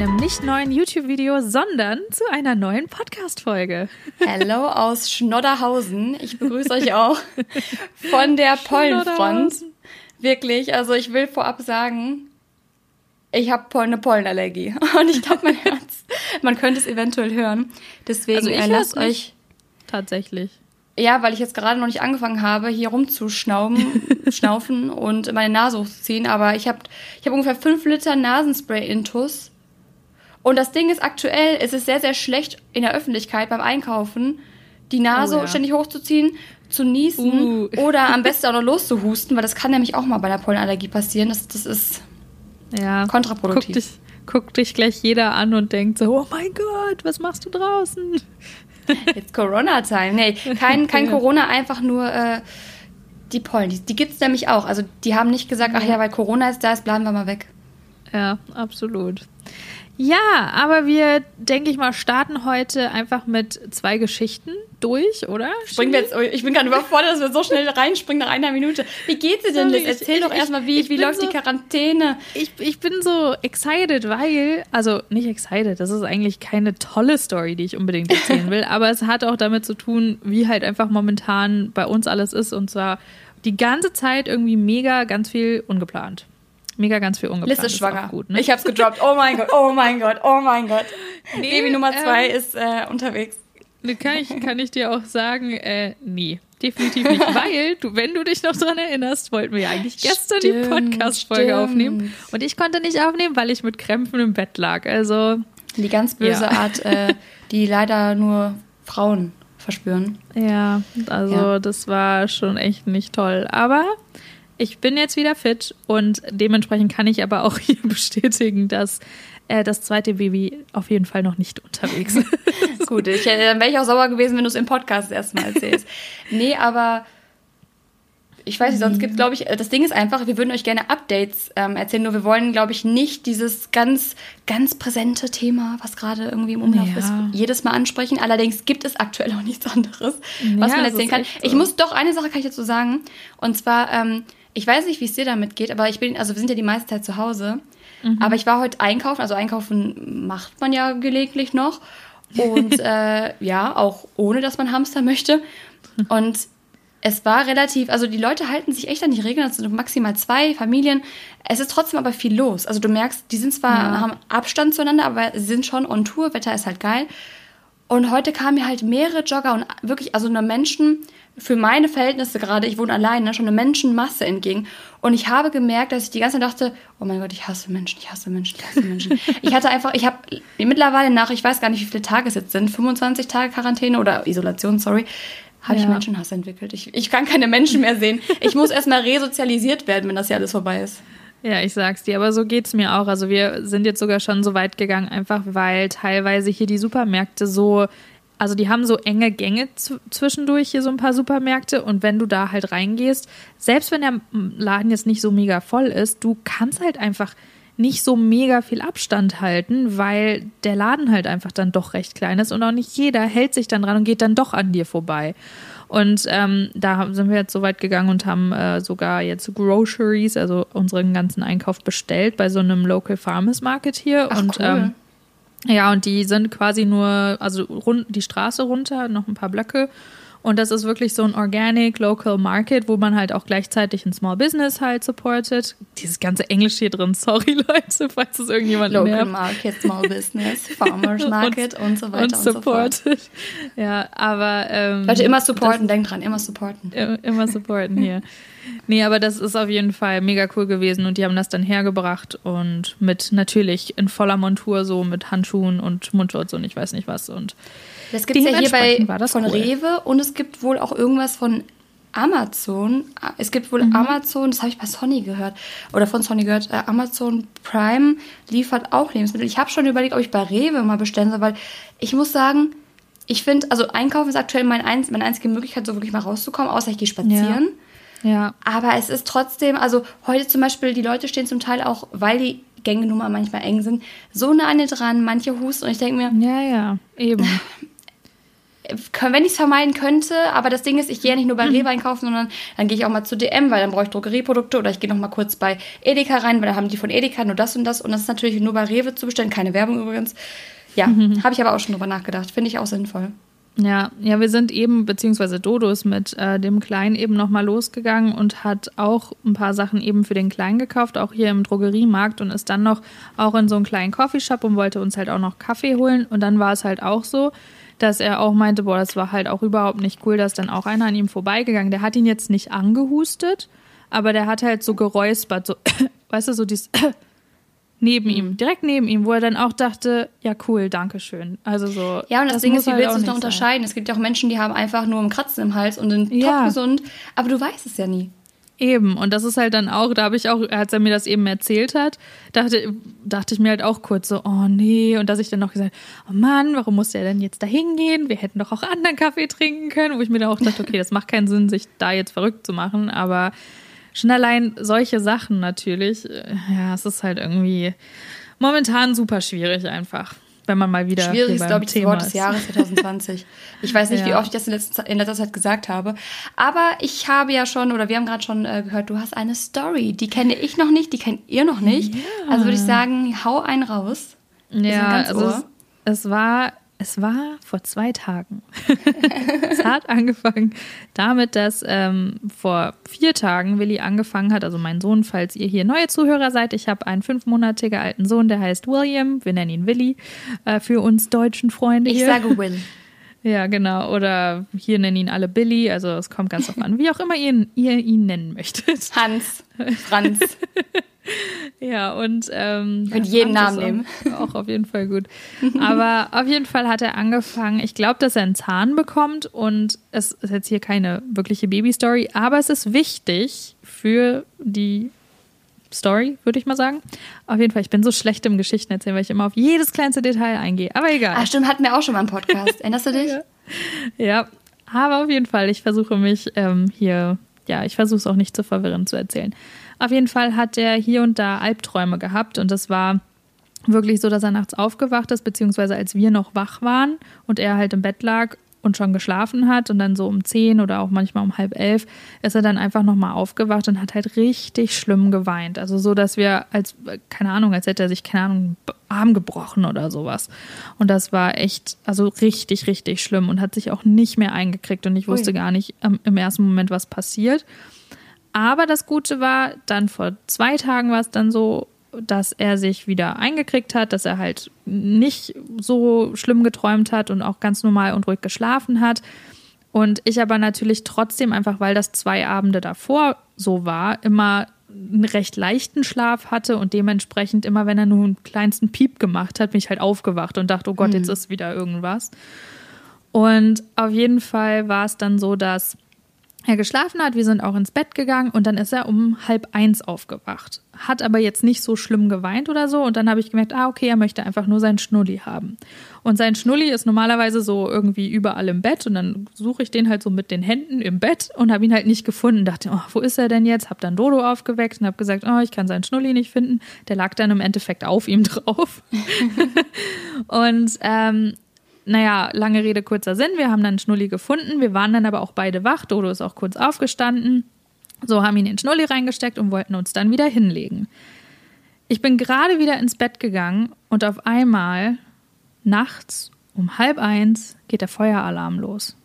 einem nicht neuen YouTube-Video, sondern zu einer neuen Podcast-Folge. Hallo aus Schnodderhausen. Ich begrüße euch auch von der Pollenfront. Wirklich, also ich will vorab sagen, ich habe eine Pollenallergie und ich glaube, mein Herz, man könnte es eventuell hören. Deswegen also ich lasst euch tatsächlich. Ja, weil ich jetzt gerade noch nicht angefangen habe, hier rumzuschnauben, schnaufen und meine Nase hochzuziehen. Aber ich habe ich hab ungefähr fünf Liter Nasenspray-Intus. Und das Ding ist aktuell, es ist sehr, sehr schlecht in der Öffentlichkeit beim Einkaufen, die Nase oh, ja. ständig hochzuziehen, zu niesen uh. oder am besten auch noch loszuhusten, weil das kann nämlich auch mal bei einer Pollenallergie passieren. Das, das ist ja. kontraproduktiv. Guck dich, guckt dich gleich jeder an und denkt so, oh mein Gott, was machst du draußen? It's Corona-Time. Nee, kein, kein. Corona, einfach nur äh, die Pollen. Die, die gibt es nämlich auch. Also die haben nicht gesagt, ach ja, weil Corona ist da ist, bleiben wir mal weg. Ja, absolut. Ja, aber wir, denke ich mal, starten heute einfach mit zwei Geschichten durch, oder? Springen wir jetzt, ich bin gerade überfordert, dass wir so schnell reinspringen nach einer Minute. Wie geht's dir denn, Liz? Erzähl ich, doch erstmal, wie, wie läuft so, die Quarantäne? Ich, ich bin so excited, weil, also nicht excited, das ist eigentlich keine tolle Story, die ich unbedingt erzählen will, aber es hat auch damit zu tun, wie halt einfach momentan bei uns alles ist und zwar die ganze Zeit irgendwie mega ganz viel ungeplant. Mega ganz viel ungeplant. Liz ist schwanger. Ist gut, ne? Ich hab's gedroppt. Oh mein Gott, oh mein Gott, oh mein Gott. Nee, Baby Nummer zwei ähm, ist äh, unterwegs. Kann ich, kann ich dir auch sagen, äh, nee. Definitiv nicht, weil du, wenn du dich noch dran erinnerst, wollten wir ja eigentlich gestern stimmt, die Podcast-Folge aufnehmen. Und ich konnte nicht aufnehmen, weil ich mit Krämpfen im Bett lag. Also. Die ganz böse ja. Art, äh, die leider nur Frauen verspüren. Ja, also ja. das war schon echt nicht toll. Aber ich bin jetzt wieder fit und dementsprechend kann ich aber auch hier bestätigen, dass äh, das zweite Baby auf jeden Fall noch nicht unterwegs ist. Gut, ich, äh, dann wäre ich auch sauer gewesen, wenn du es im Podcast erstmal erzählst. nee, aber ich weiß nicht, sonst gibt es, glaube ich, äh, das Ding ist einfach, wir würden euch gerne Updates ähm, erzählen, nur wir wollen, glaube ich, nicht dieses ganz, ganz präsente Thema, was gerade irgendwie im Umlauf ja. ist, jedes Mal ansprechen. Allerdings gibt es aktuell auch nichts anderes, was ja, man erzählen kann. So. Ich muss doch, eine Sache kann ich dazu sagen, und zwar, ähm, ich weiß nicht, wie es dir damit geht, aber ich bin, also wir sind ja die meiste Zeit zu Hause. Mhm. Aber ich war heute einkaufen, also einkaufen macht man ja gelegentlich noch. Und äh, ja, auch ohne, dass man Hamster möchte. Und es war relativ, also die Leute halten sich echt an die Regeln, also maximal zwei Familien. Es ist trotzdem aber viel los. Also du merkst, die sind zwar, ja. haben Abstand zueinander, aber sie sind schon on Tour, Wetter ist halt geil. Und heute kamen mir halt mehrere Jogger und wirklich, also nur Menschen, für meine Verhältnisse gerade, ich wohne alleine, schon eine Menschenmasse entgegen. Und ich habe gemerkt, dass ich die ganze Zeit dachte, oh mein Gott, ich hasse Menschen, ich hasse Menschen, ich hasse Menschen. ich hatte einfach, ich habe mittlerweile nach, ich weiß gar nicht, wie viele Tage es jetzt sind, 25 Tage Quarantäne oder Isolation, sorry, habe ja. ich Menschenhass entwickelt. Ich, ich kann keine Menschen mehr sehen. Ich muss erstmal resozialisiert werden, wenn das ja alles vorbei ist. Ja, ich sag's dir, aber so geht's mir auch. Also wir sind jetzt sogar schon so weit gegangen, einfach weil teilweise hier die Supermärkte so also die haben so enge Gänge zwischendurch hier so ein paar Supermärkte und wenn du da halt reingehst, selbst wenn der Laden jetzt nicht so mega voll ist, du kannst halt einfach nicht so mega viel Abstand halten, weil der Laden halt einfach dann doch recht klein ist und auch nicht jeder hält sich dann dran und geht dann doch an dir vorbei. Und ähm, da sind wir jetzt so weit gegangen und haben äh, sogar jetzt Groceries, also unseren ganzen Einkauf bestellt bei so einem Local Farmers Market hier. Ach, und cool. ähm, ja, und die sind quasi nur, also rund, die Straße runter, noch ein paar Blöcke. Und das ist wirklich so ein Organic Local Market, wo man halt auch gleichzeitig ein Small Business halt supportet. Dieses ganze Englisch hier drin, sorry Leute, falls es irgendjemand Local nervt. Market, Small Business, Farmers Market und, und so weiter und, und supported. so fort. Ja, aber ähm, Leute, immer supporten, denkt dran, immer supporten. Immer supporten hier. Nee, aber das ist auf jeden Fall mega cool gewesen und die haben das dann hergebracht und mit natürlich in voller Montur so mit Handschuhen und Mundschutz und ich weiß nicht was und das gibt es ja hier bei von cool. Rewe und es gibt wohl auch irgendwas von Amazon. Es gibt wohl mhm. Amazon, das habe ich bei Sony gehört oder von Sony gehört. Äh, Amazon Prime liefert auch Lebensmittel. Ich habe schon überlegt, ob ich bei Rewe mal bestellen soll, weil ich muss sagen, ich finde, also einkaufen ist aktuell mein einz, meine einzige Möglichkeit, so wirklich mal rauszukommen, außer ich gehe spazieren. Ja. Ja. Aber es ist trotzdem, also heute zum Beispiel, die Leute stehen zum Teil auch, weil die Gänge nun mal manchmal eng sind, so nah an dran, manche husten und ich denke mir. Ja, ja, eben. wenn ich es vermeiden könnte, aber das Ding ist, ich gehe ja nicht nur bei Rewe einkaufen, sondern dann gehe ich auch mal zu DM, weil dann brauche ich Drogerieprodukte oder ich gehe noch mal kurz bei Edeka rein, weil da haben die von Edeka nur das und das und das ist natürlich nur bei Rewe zu bestellen, keine Werbung übrigens. Ja, habe ich aber auch schon drüber nachgedacht, finde ich auch sinnvoll. Ja, ja, wir sind eben, beziehungsweise Dodo ist mit äh, dem Kleinen eben nochmal losgegangen und hat auch ein paar Sachen eben für den Kleinen gekauft, auch hier im Drogeriemarkt und ist dann noch auch in so einen kleinen Coffeeshop und wollte uns halt auch noch Kaffee holen. Und dann war es halt auch so, dass er auch meinte, boah, das war halt auch überhaupt nicht cool, dass dann auch einer an ihm vorbeigegangen. Der hat ihn jetzt nicht angehustet, aber der hat halt so geräuspert, so, weißt du, so dieses neben ihm, direkt neben ihm, wo er dann auch dachte, ja cool, danke schön. Also so. Ja, und das, das Ding ist, wie halt willst du es noch unterscheiden? Sein. Es gibt ja auch Menschen, die haben einfach nur einen Kratzen im Hals und sind ja. top gesund, aber du weißt es ja nie. Eben, und das ist halt dann auch, da habe ich auch, als er mir das eben erzählt hat, dachte, dachte ich mir halt auch kurz so, oh nee, und dass ich dann noch gesagt, oh Mann, warum muss der denn jetzt da hingehen? Wir hätten doch auch anderen Kaffee trinken können, wo ich mir dann auch dachte, okay, das macht keinen Sinn, sich da jetzt verrückt zu machen, aber schon allein solche Sachen natürlich, äh, ja, es ist halt irgendwie momentan super schwierig einfach wenn man mal wieder. Schwierig ist, glaube ich, das Wort des Jahres 2020. ich weiß nicht, ja. wie oft ich das in letzter, in letzter, Zeit gesagt habe. Aber ich habe ja schon, oder wir haben gerade schon äh, gehört, du hast eine Story. Die kenne ich noch nicht, die kennt ihr noch nicht. Ja. Also würde ich sagen, hau einen raus. Ja, also es, es, war es war vor zwei Tagen. es hat angefangen damit, dass ähm, vor vier Tagen Willi angefangen hat, also mein Sohn, falls ihr hier neue Zuhörer seid. Ich habe einen fünfmonatigen alten Sohn, der heißt William. Wir nennen ihn Willi äh, für uns deutschen Freunde hier. Ich sage Will. Ja, genau. Oder hier nennen ihn alle Billy. Also es kommt ganz auf an, wie auch immer ihr, ihr ihn nennen möchtet. Hans, Franz. Ja, und ähm, Könnt jeden Namen nehmen. Auch auf jeden Fall gut. Aber auf jeden Fall hat er angefangen, ich glaube, dass er einen Zahn bekommt und es ist jetzt hier keine wirkliche Baby-Story, aber es ist wichtig für die Story, würde ich mal sagen. Auf jeden Fall, ich bin so schlecht im Geschichten erzählen, weil ich immer auf jedes kleinste Detail eingehe. Aber egal. Ach stimmt, hatten wir auch schon mal einen Podcast. Erinnerst du dich? ja. ja, aber auf jeden Fall, ich versuche mich ähm, hier, ja, ich versuche es auch nicht zu verwirren zu erzählen. Auf jeden Fall hat er hier und da Albträume gehabt und das war wirklich so, dass er nachts aufgewacht ist, beziehungsweise als wir noch wach waren und er halt im Bett lag und schon geschlafen hat und dann so um zehn oder auch manchmal um halb elf ist er dann einfach nochmal aufgewacht und hat halt richtig schlimm geweint. Also so, dass wir als, keine Ahnung, als hätte er sich, keine Ahnung, Arm gebrochen oder sowas. Und das war echt, also richtig, richtig schlimm und hat sich auch nicht mehr eingekriegt und ich wusste Ui. gar nicht im ersten Moment, was passiert. Aber das Gute war, dann vor zwei Tagen war es dann so, dass er sich wieder eingekriegt hat, dass er halt nicht so schlimm geträumt hat und auch ganz normal und ruhig geschlafen hat. Und ich aber natürlich trotzdem, einfach weil das zwei Abende davor so war, immer einen recht leichten Schlaf hatte und dementsprechend immer, wenn er nur einen kleinsten Piep gemacht hat, bin ich halt aufgewacht und dachte, oh Gott, jetzt mhm. ist wieder irgendwas. Und auf jeden Fall war es dann so, dass er geschlafen hat. Wir sind auch ins Bett gegangen und dann ist er um halb eins aufgewacht. Hat aber jetzt nicht so schlimm geweint oder so. Und dann habe ich gemerkt, ah, okay, er möchte einfach nur seinen Schnulli haben. Und sein Schnulli ist normalerweise so irgendwie überall im Bett. Und dann suche ich den halt so mit den Händen im Bett und habe ihn halt nicht gefunden. Dachte, oh, wo ist er denn jetzt? Hab dann Dodo aufgeweckt und habe gesagt, oh, ich kann seinen Schnulli nicht finden. Der lag dann im Endeffekt auf ihm drauf. und ähm, naja, lange Rede, kurzer Sinn. Wir haben dann Schnulli gefunden. Wir waren dann aber auch beide wach. Dodo ist auch kurz aufgestanden. So haben ihn in den Schnulli reingesteckt und wollten uns dann wieder hinlegen. Ich bin gerade wieder ins Bett gegangen und auf einmal nachts um halb eins geht der Feueralarm los.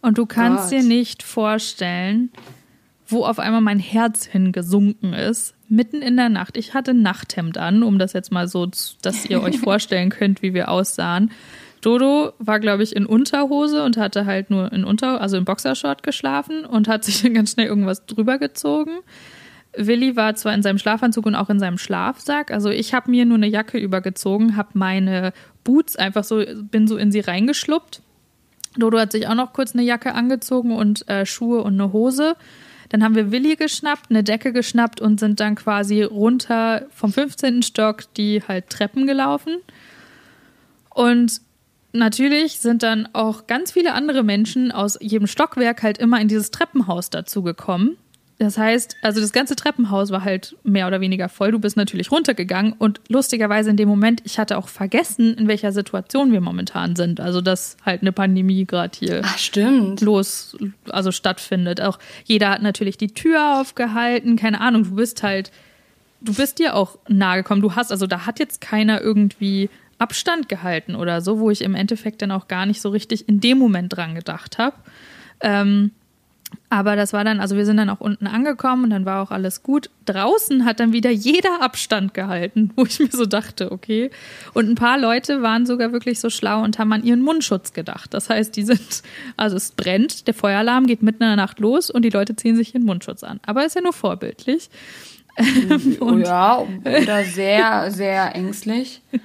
Und du kannst Gott. dir nicht vorstellen, wo auf einmal mein Herz hingesunken ist. Mitten in der Nacht. Ich hatte ein Nachthemd an, um das jetzt mal so, dass ihr euch vorstellen könnt, wie wir aussahen. Dodo war, glaube ich, in Unterhose und hatte halt nur in Unter, also in Boxershort geschlafen und hat sich dann ganz schnell irgendwas drüber gezogen. Willi war zwar in seinem Schlafanzug und auch in seinem Schlafsack. Also ich habe mir nur eine Jacke übergezogen, habe meine Boots einfach so, bin so in sie reingeschluppt. Dodo hat sich auch noch kurz eine Jacke angezogen und äh, Schuhe und eine Hose. Dann haben wir Willi geschnappt, eine Decke geschnappt und sind dann quasi runter vom 15. Stock die halt Treppen gelaufen. Und natürlich sind dann auch ganz viele andere Menschen aus jedem Stockwerk halt immer in dieses Treppenhaus dazu gekommen. Das heißt, also das ganze Treppenhaus war halt mehr oder weniger voll. Du bist natürlich runtergegangen und lustigerweise in dem Moment, ich hatte auch vergessen, in welcher Situation wir momentan sind. Also dass halt eine Pandemie gerade hier Ach, stimmt. los, also stattfindet. Auch jeder hat natürlich die Tür aufgehalten. Keine Ahnung, du bist halt, du bist dir auch nahe gekommen. Du hast, also da hat jetzt keiner irgendwie Abstand gehalten oder so, wo ich im Endeffekt dann auch gar nicht so richtig in dem Moment dran gedacht habe. Ähm, aber das war dann, also wir sind dann auch unten angekommen und dann war auch alles gut. Draußen hat dann wieder jeder Abstand gehalten, wo ich mir so dachte, okay. Und ein paar Leute waren sogar wirklich so schlau und haben an ihren Mundschutz gedacht. Das heißt, die sind, also es brennt, der Feueralarm geht mitten in der Nacht los und die Leute ziehen sich ihren Mundschutz an. Aber ist ja nur vorbildlich. ja, oder sehr, sehr ängstlich.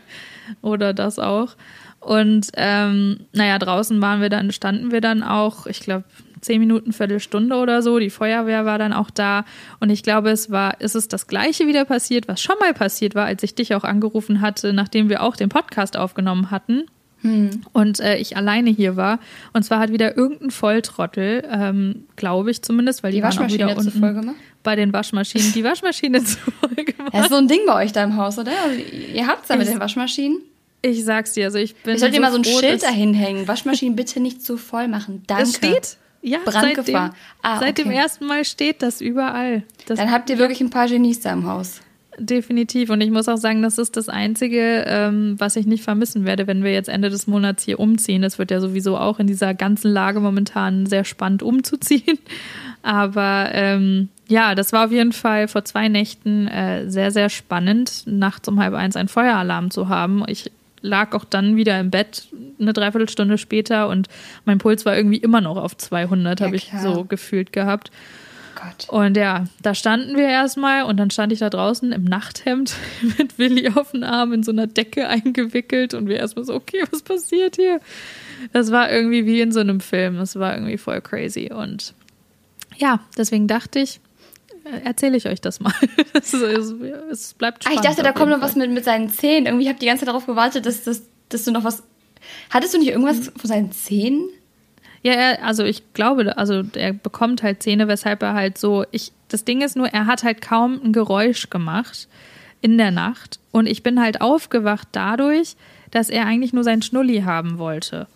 oder das auch. Und ähm, naja, draußen waren wir dann, standen wir dann auch, ich glaube, zehn Minuten, Viertelstunde oder so. Die Feuerwehr war dann auch da. Und ich glaube, es war, ist es das Gleiche wieder passiert, was schon mal passiert war, als ich dich auch angerufen hatte, nachdem wir auch den Podcast aufgenommen hatten. Hm. Und äh, ich alleine hier war. Und zwar hat wieder irgendein Volltrottel, ähm, glaube ich zumindest, weil die, die waren auch wieder unten voll gemacht? bei den Waschmaschinen die Waschmaschine zu voll gemacht. Das ist so ein Ding bei euch da im Haus, oder? Also, ihr habt es ja mit den Waschmaschinen. Ich sag's dir, also ich bin. Ich sollte so dir mal so ein Schild dahin hängen. Waschmaschinen bitte nicht zu voll machen. Danke. Das steht? Ja, Brandgefahr. Seitdem, ah, seit okay. dem ersten Mal steht das überall. Das Dann habt ihr wirklich ein paar Genies da im Haus. Definitiv. Und ich muss auch sagen, das ist das Einzige, ähm, was ich nicht vermissen werde, wenn wir jetzt Ende des Monats hier umziehen. Es wird ja sowieso auch in dieser ganzen Lage momentan sehr spannend umzuziehen. Aber ähm, ja, das war auf jeden Fall vor zwei Nächten äh, sehr, sehr spannend, nachts um halb eins einen Feueralarm zu haben. Ich lag auch dann wieder im Bett eine Dreiviertelstunde später und mein Puls war irgendwie immer noch auf 200, ja, habe ich so gefühlt gehabt. Gott. Und ja, da standen wir erstmal und dann stand ich da draußen im Nachthemd mit Willi auf den Arm in so einer Decke eingewickelt und wir erstmal so, okay, was passiert hier? Das war irgendwie wie in so einem Film. Das war irgendwie voll crazy. Und ja, deswegen dachte ich, äh, erzähle ich euch das mal. es, es, es bleibt spannend. Ah, ich dachte, da kommt noch was mit, mit seinen Zähnen. Irgendwie habe ich die ganze Zeit darauf gewartet, dass, dass, dass du noch was. Hattest du nicht irgendwas mhm. von seinen Zähnen? Ja, er, also ich glaube, also er bekommt halt Zähne, weshalb er halt so. Ich, das Ding ist nur, er hat halt kaum ein Geräusch gemacht in der Nacht. Und ich bin halt aufgewacht dadurch, dass er eigentlich nur sein Schnulli haben wollte.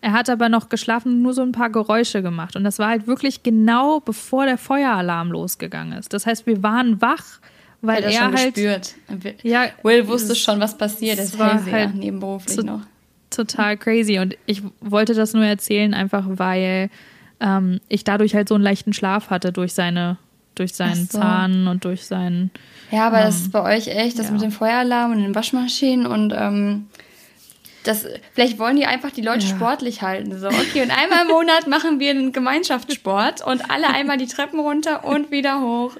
Er hat aber noch geschlafen und nur so ein paar Geräusche gemacht. Und das war halt wirklich genau bevor der Feueralarm losgegangen ist. Das heißt, wir waren wach, weil er, er schon halt. Gespürt. Ja, Will wusste schon, was passiert. Es war halt nebenberuflich noch. Total crazy. Und ich wollte das nur erzählen, einfach weil ähm, ich dadurch halt so einen leichten Schlaf hatte durch seine durch seinen so. Zahn und durch seinen. Ja, aber ähm, das ist bei euch echt, das ja. mit dem Feueralarm und den Waschmaschinen und ähm, das, vielleicht wollen die einfach die Leute ja. sportlich halten. So, okay, und einmal im Monat machen wir einen Gemeinschaftssport und alle einmal die Treppen runter und wieder hoch.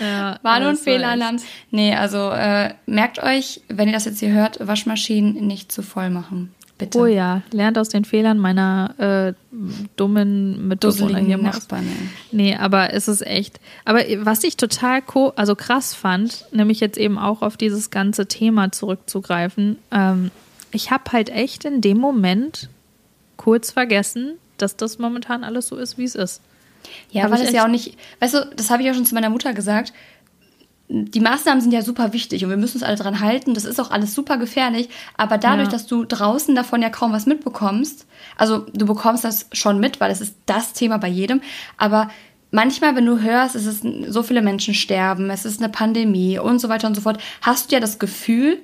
Ja, Warn- und Fehlalarm. Nee, also äh, merkt euch, wenn ihr das jetzt hier hört, Waschmaschinen nicht zu voll machen. Bitte. Oh ja, lernt aus den Fehlern meiner äh, dummen Mitbewohner hier Nachbarn. Ja. Nee, aber es ist echt. Aber was ich total also krass fand, nämlich jetzt eben auch auf dieses ganze Thema zurückzugreifen, ähm, ich habe halt echt in dem Moment kurz vergessen, dass das momentan alles so ist, wie es ist. Ja, weil das ja auch nicht, weißt du, das habe ich auch schon zu meiner Mutter gesagt. Die Maßnahmen sind ja super wichtig und wir müssen uns alle dran halten. Das ist auch alles super gefährlich. Aber dadurch, ja. dass du draußen davon ja kaum was mitbekommst, also du bekommst das schon mit, weil es ist das Thema bei jedem. Aber manchmal, wenn du hörst, es ist so viele Menschen sterben, es ist eine Pandemie und so weiter und so fort, hast du ja das Gefühl,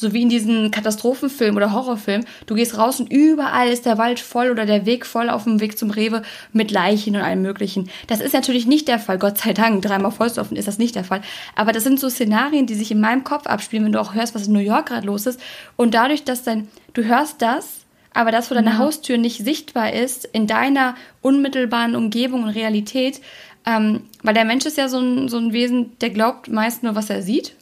so wie in diesen Katastrophenfilmen oder Horrorfilmen. Du gehst raus und überall ist der Wald voll oder der Weg voll auf dem Weg zum Rewe mit Leichen und allem Möglichen. Das ist natürlich nicht der Fall. Gott sei Dank, dreimal Vollstoffen ist das nicht der Fall. Aber das sind so Szenarien, die sich in meinem Kopf abspielen, wenn du auch hörst, was in New York gerade los ist. Und dadurch, dass dein, du hörst das, aber das vor deiner ja. Haustür nicht sichtbar ist, in deiner unmittelbaren Umgebung und Realität, ähm, weil der Mensch ist ja so ein, so ein Wesen, der glaubt meist nur, was er sieht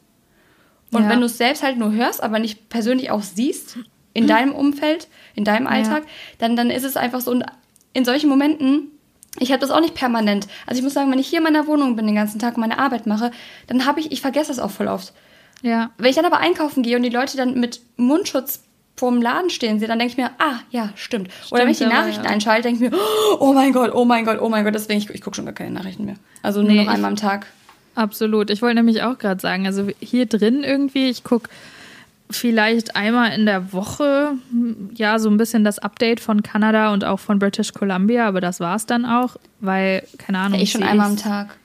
und ja. wenn du es selbst halt nur hörst, aber nicht persönlich auch siehst, in mhm. deinem Umfeld, in deinem Alltag, ja. dann, dann ist es einfach so. Und in solchen Momenten, ich habe das auch nicht permanent. Also ich muss sagen, wenn ich hier in meiner Wohnung bin den ganzen Tag meine Arbeit mache, dann habe ich, ich vergesse das auch voll oft. Ja. Wenn ich dann aber einkaufen gehe und die Leute dann mit Mundschutz vorm Laden stehen sehe, dann denke ich mir, ah, ja, stimmt. stimmt Oder wenn ich die Nachrichten ja. einschalte, denke ich mir, oh mein Gott, oh mein Gott, oh mein Gott, deswegen, ich, ich gucke schon gar keine Nachrichten mehr. Also nur nee, noch einmal am Tag. Absolut. Ich wollte nämlich auch gerade sagen, also hier drin irgendwie, ich gucke vielleicht einmal in der Woche, ja, so ein bisschen das Update von Kanada und auch von British Columbia, aber das war es dann auch, weil, keine Ahnung. Ich schon einmal am Tag.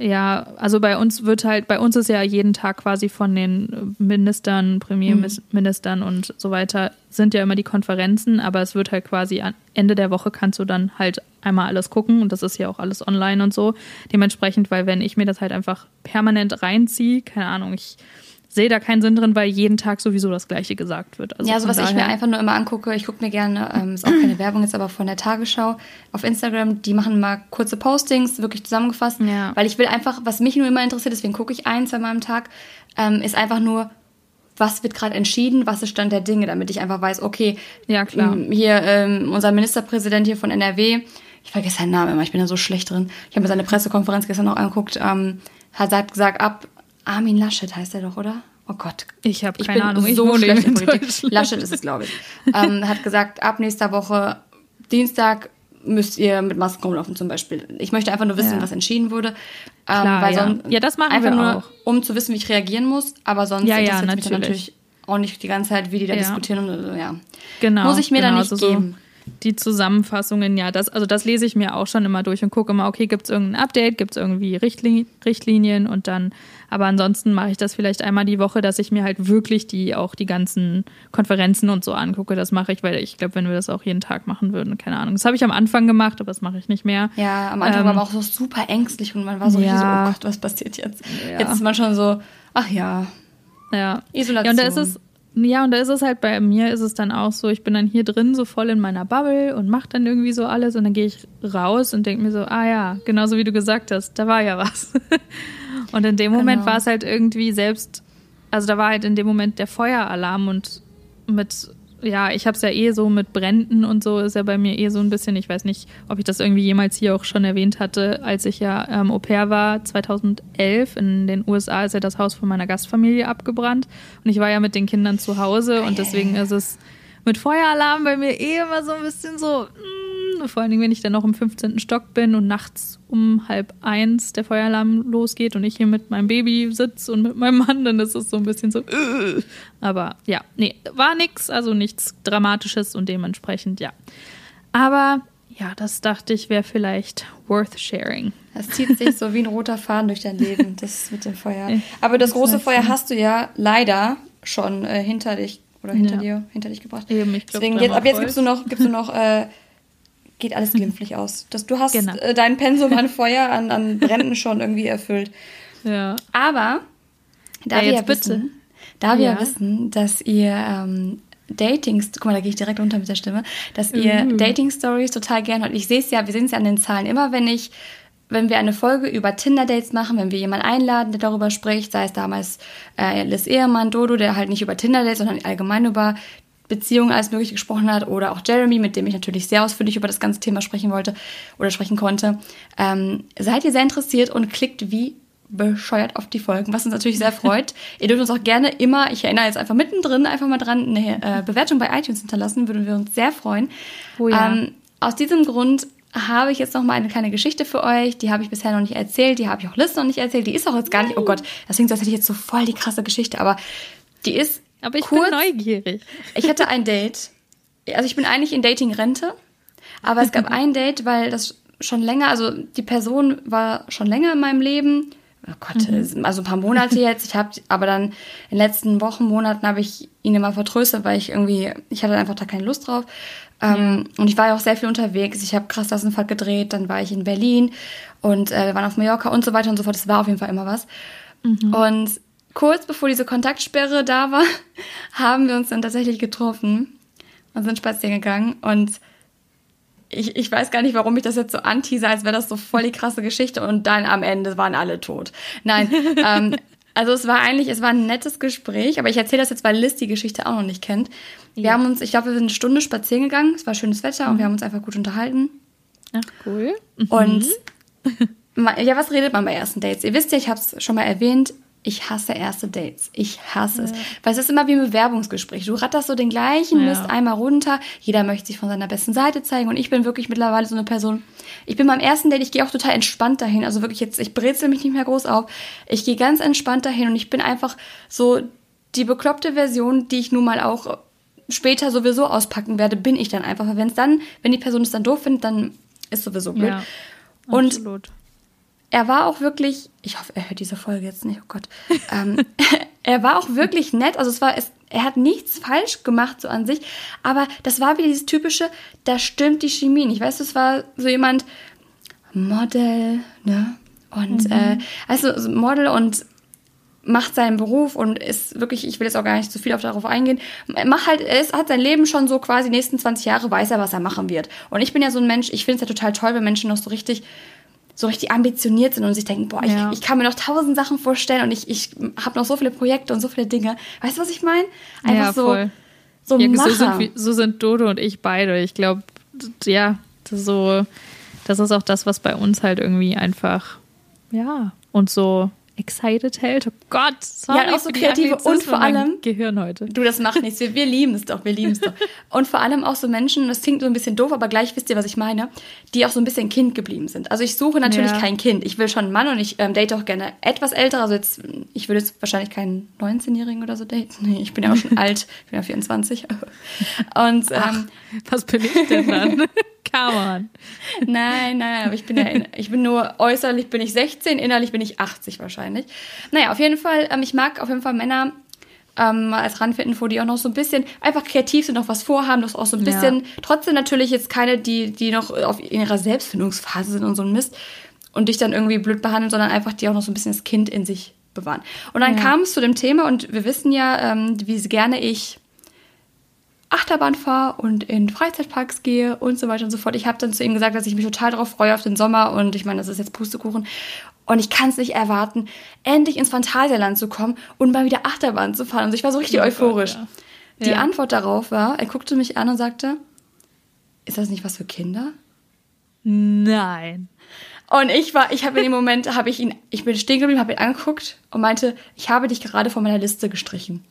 Ja, also bei uns wird halt, bei uns ist ja jeden Tag quasi von den Ministern, Premierministern mhm. und so weiter, sind ja immer die Konferenzen, aber es wird halt quasi am Ende der Woche kannst du dann halt einmal alles gucken und das ist ja auch alles online und so. Dementsprechend, weil wenn ich mir das halt einfach permanent reinziehe, keine Ahnung, ich sehe da keinen Sinn drin, weil jeden Tag sowieso das Gleiche gesagt wird. Also ja, so was ich mir einfach nur immer angucke, ich gucke mir gerne, ähm, ist auch keine Werbung jetzt, aber von der Tagesschau auf Instagram, die machen mal kurze Postings, wirklich zusammengefasst, ja. weil ich will einfach, was mich nur immer interessiert, deswegen gucke ich ein, zwei Mal am Tag, ähm, ist einfach nur, was wird gerade entschieden, was ist Stand der Dinge, damit ich einfach weiß, okay, ja, klar. hier ähm, unser Ministerpräsident hier von NRW, ich vergesse seinen Namen immer, ich bin da so schlecht drin, ich habe mir seine Pressekonferenz gestern noch angeguckt, ähm, hat gesagt, ab Armin Laschet heißt er doch, oder? Oh Gott. Ich habe keine ich Ahnung. Ich so schlecht in Politik. Laschet ist es, glaube ich. ähm, hat gesagt, ab nächster Woche Dienstag müsst ihr mit Masken rumlaufen zum Beispiel. Ich möchte einfach nur wissen, ja. was entschieden wurde. Ähm, Klar, ja. Sonst, ja, das machen einfach wir nur, auch. um zu wissen, wie ich reagieren muss. Aber sonst ja, ja, natürlich. mich natürlich auch nicht die ganze Zeit, wie die da ja. diskutieren. Und, ja. Genau. Muss ich mir genau, da nicht also geben. So die Zusammenfassungen, ja, das, also das lese ich mir auch schon immer durch und gucke immer, okay, gibt es irgendein Update, gibt es irgendwie Richtli Richtlinien und dann, aber ansonsten mache ich das vielleicht einmal die Woche, dass ich mir halt wirklich die auch die ganzen Konferenzen und so angucke. Das mache ich, weil ich glaube, wenn wir das auch jeden Tag machen würden, keine Ahnung. Das habe ich am Anfang gemacht, aber das mache ich nicht mehr. Ja, am Anfang ähm, war man auch so super ängstlich und man war so, ja, so oh Gott, was passiert jetzt? Ja. Jetzt ist man schon so, ach ja. Ja. Isolation. Ja, und da ist es ja, und da ist es halt bei mir, ist es dann auch so, ich bin dann hier drin so voll in meiner Bubble und mache dann irgendwie so alles und dann gehe ich raus und denke mir so, ah ja, genauso wie du gesagt hast, da war ja was. und in dem Moment genau. war es halt irgendwie selbst, also da war halt in dem Moment der Feueralarm und mit ja, ich habe es ja eh so mit Bränden und so ist ja bei mir eh so ein bisschen. Ich weiß nicht, ob ich das irgendwie jemals hier auch schon erwähnt hatte, als ich ja ähm, Au pair war 2011 in den USA ist ja das Haus von meiner Gastfamilie abgebrannt und ich war ja mit den Kindern zu Hause und deswegen ist es mit Feueralarm bei mir eh immer so ein bisschen so. Mh, vor allen Dingen, wenn ich dann noch im 15. Stock bin und nachts um halb eins der Feueralarm losgeht und ich hier mit meinem Baby sitze und mit meinem Mann, dann ist es so ein bisschen so. Äh. Aber ja, nee, war nix, also nichts Dramatisches und dementsprechend ja. Aber ja, das dachte ich wäre vielleicht worth sharing. Das zieht sich so wie ein roter Faden durch dein Leben, das mit dem Feuer. Aber das große Feuer hast du ja leider schon äh, hinter dich oder hinter ja. dir, hinter dich gebracht. Eben, ich glaub, Deswegen jetzt, ab jetzt gibst du noch, gibst du noch äh, geht alles glimpflich aus. Das, du hast genau. äh, dein Pensum an Feuer, an, an Bränden schon irgendwie erfüllt. Ja. Aber da ja, wir ja wissen, da wir ja. wissen, dass ihr ähm, Datings, guck mal, da gehe ich direkt runter mit der Stimme, dass ihr uh. Dating-Stories total gerne hört. Ich sehe es ja, wir sehen es ja an den Zahlen. Immer wenn ich, wenn wir eine Folge über Tinder-Dates machen, wenn wir jemanden einladen, der darüber spricht, sei es damals äh, Liz Ehemann, Dodo, der halt nicht über Tinder-Dates, sondern allgemein über Beziehungen alles Mögliche gesprochen hat, oder auch Jeremy, mit dem ich natürlich sehr ausführlich über das ganze Thema sprechen wollte oder sprechen konnte. Ähm, seid ihr sehr interessiert und klickt wie bescheuert auf die Folgen, was uns natürlich sehr freut. ihr dürft uns auch gerne immer, ich erinnere jetzt einfach mittendrin, einfach mal dran, eine äh, Bewertung bei iTunes hinterlassen, würden wir uns sehr freuen. Oh ja. ähm, aus diesem Grund habe ich jetzt noch mal eine kleine Geschichte für euch. Die habe ich bisher noch nicht erzählt. Die habe ich auch Liz noch nicht erzählt. Die ist auch jetzt gar nicht. Oh Gott, das klingt so, als hätte ich jetzt so voll die krasse Geschichte. Aber die ist aber ich kurz, bin neugierig. Ich hatte ein Date. Also ich bin eigentlich in Dating-Rente. Aber es gab ein Date, weil das schon länger, also die Person war schon länger in meinem Leben. Oh Gott, mhm. also ein paar Monate jetzt. Ich habe, aber dann in den letzten Wochen, Monaten habe ich ihn immer vertröstet, weil ich irgendwie, ich hatte einfach da keine Lust drauf. Ähm, ja. Und ich war ja auch sehr viel unterwegs. Ich habe krass Klassenfahrt gedreht, dann war ich in Berlin und äh, wir waren auf Mallorca und so weiter und so fort. Es war auf jeden Fall immer was. Mhm. Und kurz bevor diese Kontaktsperre da war, haben wir uns dann tatsächlich getroffen und sind spazieren gegangen. Und ich, ich weiß gar nicht, warum ich das jetzt so antease, als wäre das so voll die krasse Geschichte. Und dann am Ende waren alle tot. Nein, ähm, also es war eigentlich, es war ein nettes Gespräch, aber ich erzähle das jetzt, weil Liz die Geschichte auch noch nicht kennt. Wir ja. haben uns, ich glaube, wir sind eine Stunde spazieren gegangen. Es war schönes Wetter mhm. und wir haben uns einfach gut unterhalten. Ach, cool. Mhm. Und ja, was redet man bei ersten Dates? Ihr wisst ja, ich habe es schon mal erwähnt, ich hasse erste Dates. Ich hasse es. Weil es ist immer wie ein Bewerbungsgespräch. Du ratterst so den gleichen Ja. Mist einmal runter. Jeder möchte sich von seiner besten Seite zeigen. Und ich bin wirklich mittlerweile so eine Person. Ich bin beim ersten Date, ich gehe auch total entspannt dahin. Also wirklich jetzt, ich brezel mich nicht mehr groß auf. Ich gehe ganz entspannt dahin und ich bin einfach so die bekloppte Version, die ich nun mal auch später sowieso auspacken werde, bin ich dann einfach. Wenn es dann, wenn die Person es dann doof findet, dann ist sowieso blöd. Ja, Und absolut. Er war auch wirklich, ich hoffe, er hört diese Folge jetzt nicht, oh Gott. ähm, er war auch wirklich nett, also es war, es, er hat nichts falsch gemacht so an sich, aber das war wieder dieses typische, da stimmt die Chemie nicht. Weißt du, es war so jemand, Model, ne? Und, äh, also so Model und macht seinen Beruf und ist wirklich, ich will jetzt auch gar nicht zu viel auf darauf eingehen, macht halt, er ist, hat sein Leben schon so quasi die nächsten 20 Jahre, weiß er, was er machen wird. Und ich bin ja so ein Mensch, ich finde es ja total toll, wenn Menschen noch so richtig, so richtig ambitioniert sind und sich denken, boah, ich, Ja. ich kann mir noch tausend Sachen vorstellen und ich, ich habe noch so viele Projekte und so viele Dinge. Weißt du, was ich meine? Einfach ja, so, voll. so Ja, so, sind, so sind Dodo und ich beide. Ich glaube, ja, so, das ist auch das, was bei uns halt irgendwie einfach, ja, und so excited hält. Oh Gott, sorry Ja, auch so kreative und vor allem- Gehirn heute. Du, das macht nichts. Wir, wir lieben es doch, wir lieben es doch. Und vor allem auch so Menschen, das klingt so ein bisschen doof, aber gleich wisst ihr, was ich meine, die auch so ein bisschen Kind geblieben sind. Also ich suche natürlich Ja. kein Kind. Ich will schon einen Mann und ich ähm, date auch gerne etwas älter. Also jetzt, ich würde jetzt wahrscheinlich keinen 19-Jährigen oder so daten. Nee, ich bin ja auch schon alt. Ich bin ja 24. Und ähm, Was bin ich denn dann? Come on. Nein, nein, aber ich bin ja, in, ich bin nur äußerlich bin ich 16, innerlich bin ich 80 wahrscheinlich. Naja, auf jeden Fall, ähm, ich mag auf jeden Fall Männer ähm, als Randfittinfo, die auch noch so ein bisschen einfach kreativ sind, noch was vorhaben, das auch so ein Ja. bisschen, trotzdem natürlich jetzt keine, die, die noch auf in ihrer Selbstfindungsphase sind und so ein Mist und dich dann irgendwie blöd behandeln, sondern einfach die auch noch so ein bisschen das Kind in sich bewahren. Und dann Ja. kam es zu dem Thema und wir wissen ja, ähm, wie gerne ich Achterbahn fahre und in Freizeitparks gehe und so weiter und so fort. Ich habe dann zu ihm gesagt, dass ich mich total darauf freue auf den Sommer und ich meine, das ist jetzt Pustekuchen. Und ich kann es nicht erwarten, endlich ins Phantasialand zu kommen und mal wieder Achterbahn zu fahren. Und ich war so richtig Oh Gott, euphorisch. ja. Die Ja. Antwort darauf war, er guckte mich an und sagte, ist das nicht was für Kinder? Nein. Und ich war, ich habe in dem Moment, habe ich ihn, ich bin stehen geblieben, habe ihn angeguckt und meinte, ich habe dich gerade von meiner Liste gestrichen.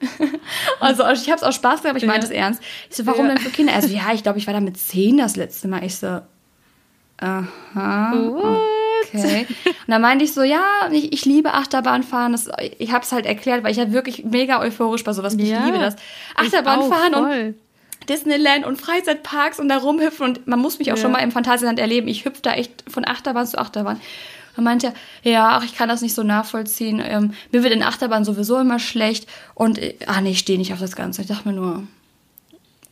also ich habe es aus Spaß gemacht, aber ich meinte es Ja. ernst. Ich so, warum denn für Kinder? Also ja, ich glaube, ich war da mit zehn das letzte Mal. Ich so, aha, okay. Und dann meinte ich so, ja, ich, ich liebe Achterbahnfahren. Das, ich habe es halt erklärt, weil ich ja wirklich mega euphorisch bei sowas bin. Ich Ja. liebe das. Ich Achterbahnfahren und. Disneyland und Freizeitparks und da rumhüpfen und man muss mich auch Ja. schon mal im Phantasialand erleben. Ich hüpfe da echt von Achterbahn zu Achterbahn. Dann meinte er, ja, ach, ich kann das nicht so nachvollziehen. Ähm, mir wird in Achterbahn sowieso immer schlecht und, äh, ah nee, ich stehe nicht auf das Ganze. Ich dachte mir nur,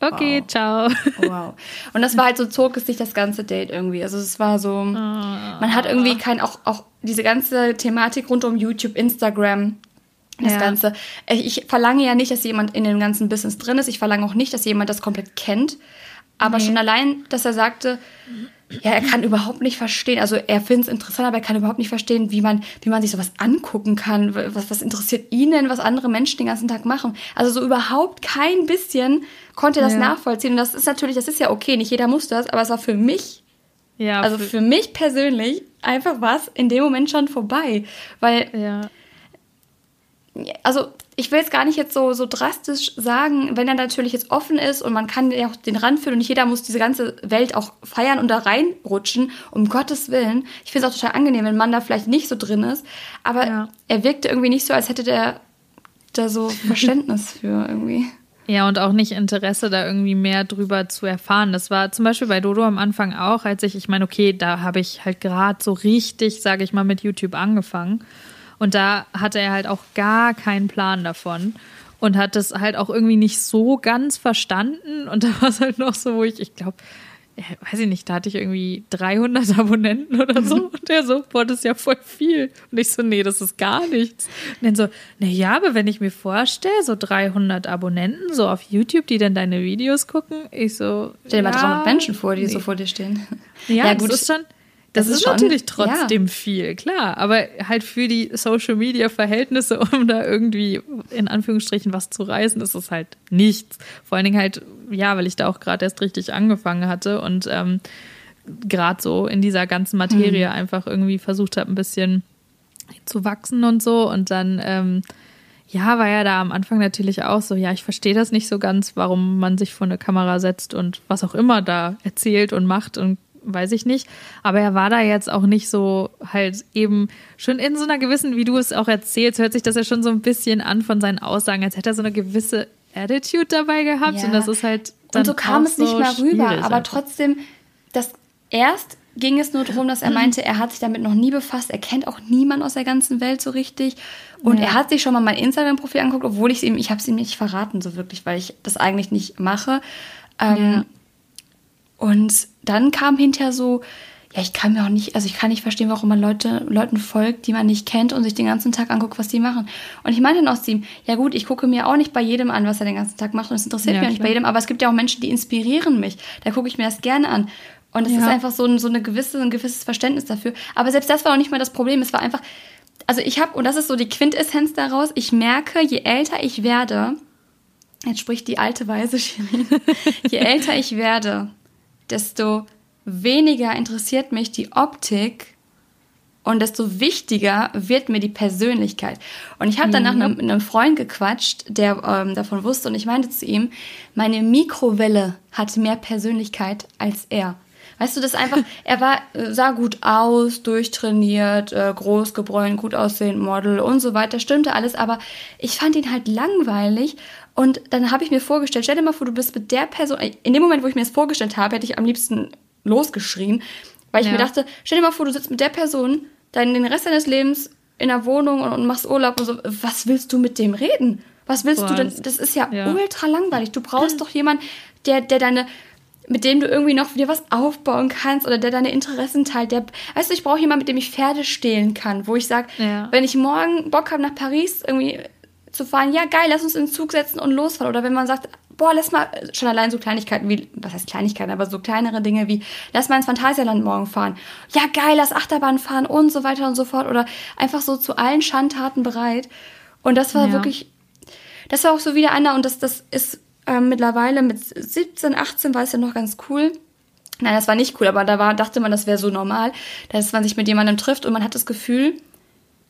Okay, Wow. ciao. wow. Und das war halt so, zog es sich das ganze Date irgendwie. Also es war so, man hat irgendwie kein, auch, auch diese ganze Thematik rund um YouTube, Instagram, das Ja. Ganze. Ich verlange ja nicht, dass jemand in dem ganzen Business drin ist. Ich verlange auch nicht, dass jemand das komplett kennt. Aber Nee. schon allein, dass er sagte, ja, er kann überhaupt nicht verstehen. Also er findet es interessant, aber er kann überhaupt nicht verstehen, wie man, wie man sich sowas angucken kann. Was, was interessiert ihn denn, was andere Menschen den ganzen Tag machen? Also so überhaupt kein bisschen konnte er das Ja. nachvollziehen. Und das ist natürlich, das ist ja okay, nicht jeder muss das, aber es war für mich Ja, also für- für mich persönlich einfach was in dem Moment schon vorbei. Weil, ja. also ich will jetzt gar nicht jetzt so, so drastisch sagen, wenn er natürlich jetzt offen ist und man kann ja auch den Rand führen und nicht jeder muss diese ganze Welt auch feiern und da reinrutschen, um Gottes Willen. Ich finde es auch total angenehm, wenn man da vielleicht nicht so drin ist. Aber Ja. er wirkte irgendwie nicht so, als hätte der da so Verständnis für irgendwie. Ja, und auch nicht Interesse, da irgendwie mehr drüber zu erfahren. Das war zum Beispiel bei Dodo am Anfang auch, als ich, ich meine, okay, da habe ich halt gerade so richtig, sage ich mal, mit YouTube angefangen. Und da hatte er halt auch gar keinen Plan davon und hat das halt auch irgendwie nicht so ganz verstanden. Und da war es halt noch so, wo ich, ich glaube, weiß ich nicht, da hatte ich irgendwie 300 Abonnenten oder so. Und der so, boah, das ist ja voll viel. Und ich so, nee, das ist gar nichts. Und dann so, na ja, aber wenn ich mir vorstelle, so 300 Abonnenten so auf YouTube, die dann deine Videos gucken, ich so, Stell dir mal ja, 300 Menschen vor, die nee. so vor dir stehen. Ja, das ist schon, das, Das ist, ist schon- natürlich trotzdem ja. viel, klar. Aber halt für die Social Media Verhältnisse, um da irgendwie in Anführungsstrichen was zu reißen, ist es halt nichts. Vor allen Dingen halt, ja, weil ich da auch gerade erst richtig angefangen hatte und ähm, gerade so in dieser ganzen Materie einfach irgendwie versucht habe, ein bisschen zu wachsen und so. Und dann, ähm, ja, war er da am Anfang natürlich auch so, ja, ich verstehe das nicht so ganz, warum man sich vor eine Kamera setzt und was auch immer da erzählt und macht und weiß ich nicht. Aber er war da jetzt auch nicht so halt eben schon in so einer gewissen, wie du es auch erzählst, hört sich das ja schon so ein bisschen an von seinen Aussagen, als hätte er so eine gewisse Attitude dabei gehabt. Ja. Und das ist halt. Dann und so kam es nicht mehr rüber. Aber einfach. trotzdem, das erst ging es nur darum, dass er meinte, er hat sich damit noch nie befasst. Er kennt auch niemanden aus der ganzen Welt so richtig. Und ja. er hat sich schon mal mein Instagram-Profil angeguckt, obwohl ich es ihm, ich habe es ihm nicht verraten so wirklich, weil ich das eigentlich nicht mache. Ähm, ja. Und dann kam hinterher so, ja, ich kann mir auch nicht, also ich kann nicht verstehen, warum man Leute, Leuten folgt, die man nicht kennt und sich den ganzen Tag anguckt, was die machen. Und ich meinte dann aus ihm, ja gut, ich gucke mir auch nicht bei jedem an, was er den ganzen Tag macht und es interessiert ja, mich auch nicht bei jedem, aber es gibt ja auch Menschen, die inspirieren mich. Da gucke ich mir das gerne an. Und es ja. ist einfach so, ein, so eine gewisse, ein gewisses Verständnis dafür. Aber selbst das war auch nicht mal das Problem. Es war einfach, also ich habe, und das ist so die Quintessenz daraus, ich merke, je älter ich werde, jetzt spricht die alte Weise Shirin, je älter ich werde, desto weniger interessiert mich die Optik und desto wichtiger wird mir die Persönlichkeit. Und ich habe danach mhm. mit einem Freund gequatscht, der ähm, davon wusste, und ich meinte zu ihm, meine Mikrowelle hat mehr Persönlichkeit als er. Weißt du, das einfach, er war, sah gut aus, durchtrainiert, äh, groß gebräunt, gut aussehend, Model und so weiter, stimmte alles, aber ich fand ihn halt langweilig und dann habe ich mir vorgestellt, stell dir mal vor, du bist mit der Person, in dem Moment, wo ich mir das vorgestellt habe, hätte ich am liebsten losgeschrien, weil ich ja. mir dachte, stell dir mal vor, du sitzt mit der Person dann den Rest deines Lebens in der Wohnung und, und machst Urlaub und so, was willst du mit dem reden? Was willst Boah, du denn? Das ist ja, ja, ultra langweilig. Du brauchst doch jemanden, der, der deine, mit dem du irgendwie noch dir was aufbauen kannst oder der deine Interessen teilt. Der, weißt du, ich brauche jemanden, mit dem ich Pferde stehlen kann, wo ich sage, ja. wenn ich morgen Bock habe, nach Paris irgendwie zu fahren, ja geil, lass uns in den Zug setzen und losfahren. Oder wenn man sagt, boah, lass mal, schon allein so Kleinigkeiten wie, was heißt Kleinigkeiten, aber so kleinere Dinge wie, lass mal ins Phantasialand morgen fahren. Ja geil, lass Achterbahn fahren und so weiter und so fort. Oder einfach so zu allen Schandtaten bereit. Und das war ja. wirklich, das war auch so wieder einer und das, das ist ähm, mittlerweile mit 17, 18 war es ja noch ganz cool. Nein, das war nicht cool, aber da war, dachte man, das wäre so normal, dass man sich mit jemandem trifft und man hat das Gefühl,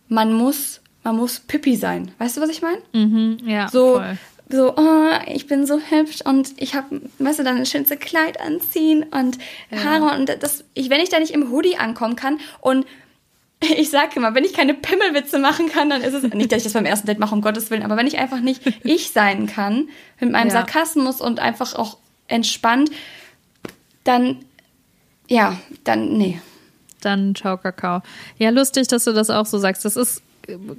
man muss, man muss Pippi sein. Weißt du, was ich meine? Mhm, ja. So, voll. so, oh, ich bin so hübsch und ich habe, weißt du, dann das schönste Kleid anziehen und Haare ja. und das, ich, wenn ich da nicht im Hoodie ankommen kann und ich sage immer, wenn ich keine Pimmelwitze machen kann, dann ist es nicht, dass ich das beim ersten Date mache, um Gottes Willen, aber wenn ich einfach nicht ich sein kann, mit meinem ja. Sarkasmus und einfach auch entspannt, dann, ja, dann, nee. Dann ciao, Kakao. Ja, lustig, dass du das auch so sagst. Das ist,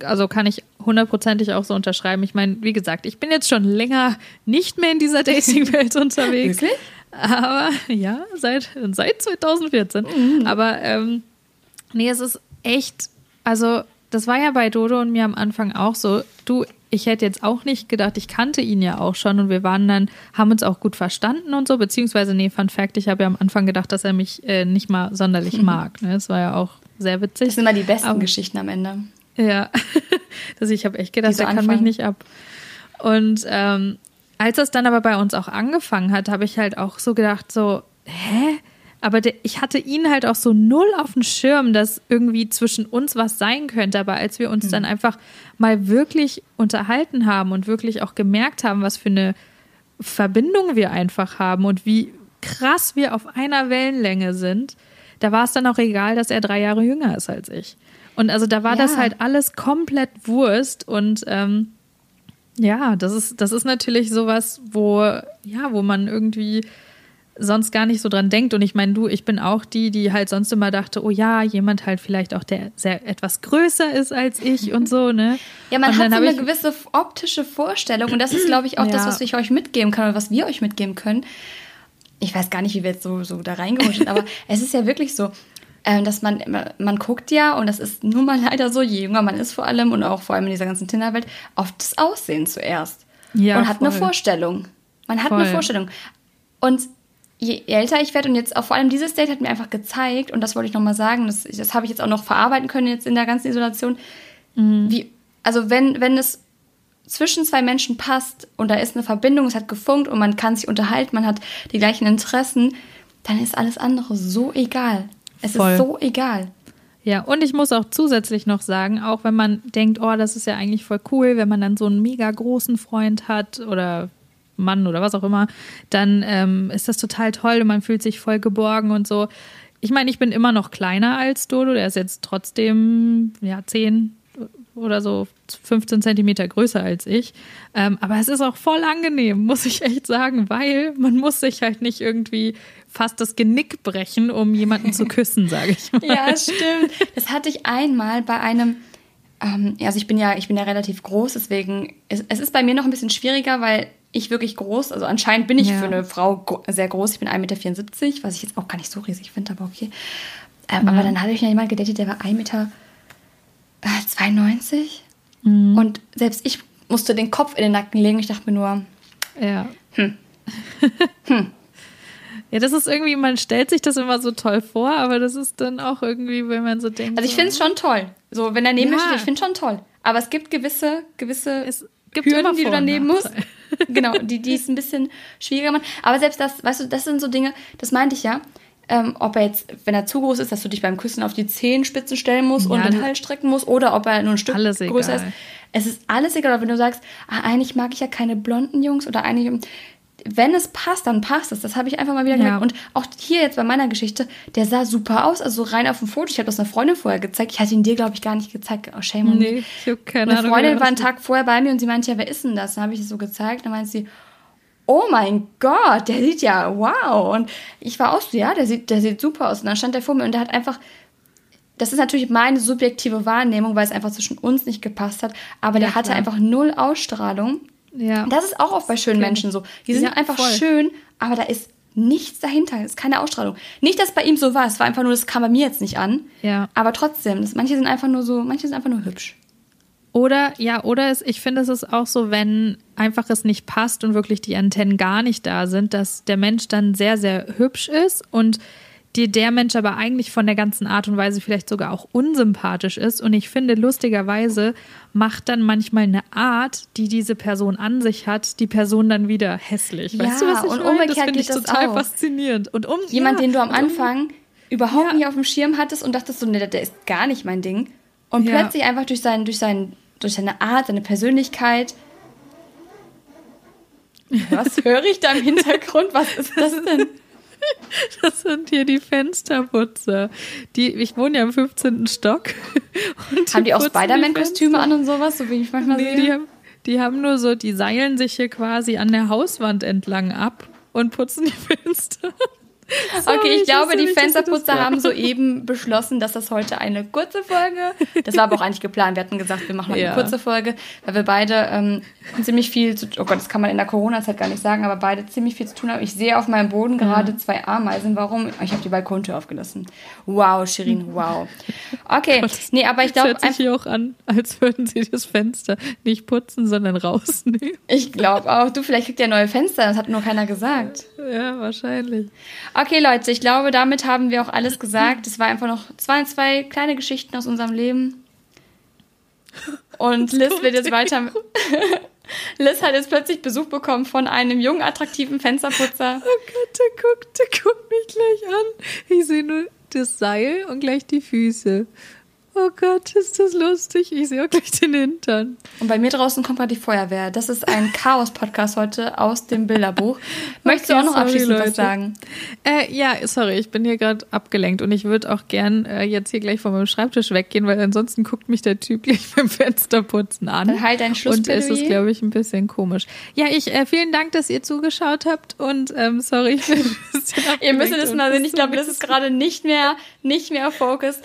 also kann ich hundertprozentig auch so unterschreiben. Ich meine, wie gesagt, ich bin jetzt schon länger nicht mehr in dieser Dating-Welt unterwegs. Wirklich? Aber ja, seit, seit 2014. Mhm. Aber ähm, nee, es ist echt, also das war ja bei Dodo und mir am Anfang auch so. Du, ich hätte jetzt auch nicht gedacht, ich kannte ihn ja auch schon und wir waren dann, haben uns auch gut verstanden und so, beziehungsweise, nee, Fun Fact, ich habe ja am Anfang gedacht, dass er mich äh, nicht mal sonderlich mag. Ne? Das war ja auch sehr witzig. Das sind immer die besten Aber, Geschichten am Ende. Ja, also ich habe echt gedacht, so er kann mich nicht ab. Und ähm, als das dann aber bei uns auch angefangen hat, habe ich halt auch so gedacht, so, hä? Aber der, ich hatte ihn halt auch so null auf dem Schirm, dass irgendwie zwischen uns was sein könnte. Aber als wir uns mhm. dann einfach mal wirklich unterhalten haben und wirklich auch gemerkt haben, was für eine Verbindung wir einfach haben und wie krass wir auf einer Wellenlänge sind, da war es dann auch egal, dass er drei Jahre jünger ist als ich. Und also da war ja. das halt alles komplett Wurst und ähm, ja, das ist, das ist natürlich sowas, wo, ja, wo man irgendwie sonst gar nicht so dran denkt. Und ich meine, du, ich bin auch die, die halt sonst immer dachte, oh ja, jemand halt vielleicht auch, der sehr etwas größer ist als ich und so, ne? Ja, man hat so eine gewisse optische Vorstellung und das ist, glaube ich, auch ja. das, was ich euch mitgeben kann oder was wir euch mitgeben können. Ich weiß gar nicht, wie wir jetzt so, so da reingerutscht sind, aber es ist ja wirklich so, dass man, man guckt ja, und das ist nun mal leider so, je jünger man ist vor allem und auch vor allem in dieser ganzen Tinderwelt, auf das Aussehen zuerst. Ja, und hat voll. eine Vorstellung. Man hat voll. eine Vorstellung. Und je älter ich werde und jetzt auch vor allem dieses Date hat mir einfach gezeigt, und das wollte ich nochmal sagen, das, das habe ich jetzt auch noch verarbeiten können jetzt in der ganzen Isolation, mhm. wie, also wenn, wenn es zwischen zwei Menschen passt und da ist eine Verbindung, es hat gefunkt und man kann sich unterhalten, man hat die gleichen Interessen, dann ist alles andere so egal. Es Voll. ist so egal. Ja, und ich muss auch zusätzlich noch sagen, auch wenn man denkt, oh, das ist ja eigentlich voll cool, wenn man dann so einen mega großen Freund hat oder Mann oder was auch immer, dann ähm, ist das total toll und man fühlt sich voll geborgen und so. Ich meine, ich bin immer noch kleiner als Dodo, der ist jetzt trotzdem ja 10 oder so 15 Zentimeter größer als ich. Ähm, aber es ist auch voll angenehm, muss ich echt sagen, weil man muss sich halt nicht irgendwie fast das Genick brechen, um jemanden zu küssen, sage ich mal. Ja, stimmt. Das hatte ich einmal bei einem, ähm, also ich bin ja, ich bin ja relativ groß, deswegen, es, es ist bei mir noch ein bisschen schwieriger, weil ich wirklich groß, also anscheinend bin ich ja. für eine Frau sehr groß, ich bin 1,74 Meter, was ich jetzt auch gar nicht so riesig finde, aber okay. Ähm, ja. Aber dann hatte ich ja jemanden gedatet, der war 1,92 Meter. 92. Mhm. Und selbst ich musste den Kopf in den Nacken legen. Ich dachte mir nur, ja. Hm. hm. Ja, das ist irgendwie, man stellt sich das immer so toll vor, aber das ist dann auch irgendwie, wenn man so denkt. Also ich finde es schon toll. So, wenn er neben ja. mir steht, ich finde schon toll. Aber es gibt gewisse, gewisse es gibt Hürden, die du daneben musst. genau, die, die es ein bisschen schwieriger machen. Aber selbst das, weißt du, das sind so Dinge, das meinte ich ja ähm, ob er jetzt, wenn er zu groß ist, dass du dich beim Küssen auf die Zehenspitzen stellen musst ja, und den Hals strecken musst, oder ob er nur ein Stück größer egal. ist. Es ist alles egal. Aber wenn du sagst, ah, eigentlich mag ich ja keine blonden Jungs oder eigentlich, wenn es passt, dann passt es. Das habe ich einfach mal wieder ja. gemerkt. Und auch hier jetzt bei meiner Geschichte, der sah super aus. Also rein auf dem Foto. Ich habe das einer Freundin vorher gezeigt. Ich hatte ihn dir, glaube ich, gar nicht gezeigt. Oh, shame on Nee, ich habe keine Eine Ahnung. Eine Freundin war einen Tag vorher bei mir und sie meinte, ja, wer ist denn das? Dann habe ich es so gezeigt. Dann meinte sie, oh mein Gott, der sieht ja wow. Und ich war auch so, ja, der sieht, der sieht super aus. Und dann stand der vor mir und der hat einfach, das ist natürlich meine subjektive Wahrnehmung, weil es einfach zwischen uns nicht gepasst hat, aber ja, der hatte klar. einfach null Ausstrahlung. Ja. Das ist auch oft bei schönen Menschen so. Die sind ja, einfach voll. schön, aber da ist nichts dahinter, es ist keine Ausstrahlung. Nicht, dass bei ihm so war, es war einfach nur, das kam bei mir jetzt nicht an. Ja. Aber trotzdem, das, manche sind einfach nur so, manche sind einfach nur hübsch. Oder, ja, oder es, ich finde, es ist auch so, wenn einfach es nicht passt und wirklich die Antennen gar nicht da sind, dass der Mensch dann sehr, sehr hübsch ist und die, der Mensch aber eigentlich von der ganzen Art und Weise vielleicht sogar auch unsympathisch ist. Und ich finde, lustigerweise macht dann manchmal eine Art, die diese Person an sich hat, die Person dann wieder hässlich. Ja, weißt du, was ich und meine? Das finde ich total auch. faszinierend. Und um, Jemand, ja, den du am Anfang überhaupt ja. nicht auf dem Schirm hattest und dachtest so, nee, der ist gar nicht mein Ding. Und ja. plötzlich einfach durch, sein, durch, sein, durch seine Art, seine Persönlichkeit. Was höre ich da im Hintergrund? Was ist das denn? Das sind hier die Fensterputzer. Die, ich wohne ja im 15. Stock. haben die auch Spider-Man-Kostüme an und sowas, so wie ich manchmal nee, sehe? Die haben, die haben nur so, die seilen sich hier quasi an der Hauswand entlang ab und putzen die Fenster. Sorry, okay, ich, ich glaube, die Fensterputzer haben soeben beschlossen, dass das heute eine kurze Folge. Das war aber auch eigentlich geplant. Wir hatten gesagt, wir machen ja. eine kurze Folge, weil wir beide ähm, ziemlich viel zu Oh Gott, das kann man in der Corona-Zeit gar nicht sagen, aber beide ziemlich viel zu tun haben. Ich sehe auf meinem Boden gerade zwei Ameisen. Warum? Ich habe die Balkontür aufgelassen. Wow, Shirin, wow. Okay, Gott, nee, aber ich glaube. Es hört sich hier auch an, als würden sie das Fenster nicht putzen, sondern rausnehmen. Ich glaube auch. Du, vielleicht kriegt ihr neue Fenster, das hat nur keiner gesagt. Ja, wahrscheinlich. Okay, Leute, ich glaube, damit haben wir auch alles gesagt. Es war einfach noch zwei, zwei kleine Geschichten aus unserem Leben. Und Liz wird jetzt weiter. Liz hat jetzt plötzlich Besuch bekommen von einem jungen, attraktiven Fensterputzer. Oh Gott, der guckt, der guckt mich gleich an. Ich sehe nur das Seil und gleich die Füße. Oh Gott, ist das lustig. Ich sehe gleich den Hintern. Und bei mir draußen kommt gerade die Feuerwehr. Das ist ein Chaos-Podcast heute aus dem Bilderbuch. Möchtest okay, du auch noch sorry, abschließend Leute. was sagen? Äh, ja, sorry, ich bin hier gerade abgelenkt und ich würde auch gern äh, jetzt hier gleich von meinem Schreibtisch weggehen, weil ansonsten guckt mich der Typ gleich beim Fensterputzen an. Dann halt dein Schluss. Und es ist, glaube ich, ein bisschen komisch. Ja, ich äh, vielen Dank, dass ihr zugeschaut habt und ähm, sorry, ich bin ein bisschen Ihr müsst mal sehen. Ich glaube, das ist gerade nicht mehr, nicht mehr Fokus.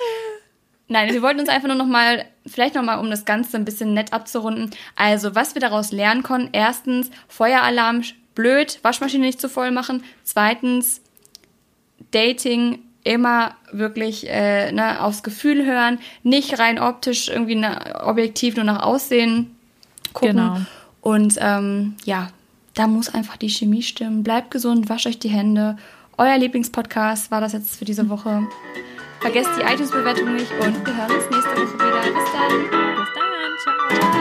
Nein, wir wollten uns einfach nur noch mal, vielleicht noch mal, um das Ganze ein bisschen nett abzurunden. Also, was wir daraus lernen konnten. Erstens, Feueralarm, blöd, Waschmaschine nicht zu voll machen. Zweitens, Dating immer wirklich äh, ne, aufs Gefühl hören, nicht rein optisch irgendwie ne, objektiv nur nach Aussehen gucken. Genau. Und ähm, ja, da muss einfach die Chemie stimmen. Bleibt gesund, wascht euch die Hände. Euer Lieblingspodcast war das jetzt für diese Woche. Vergesst die iTunes-Bewertung nicht und wir hören uns nächste Woche wieder. Bis dann. Bis dann. Ciao.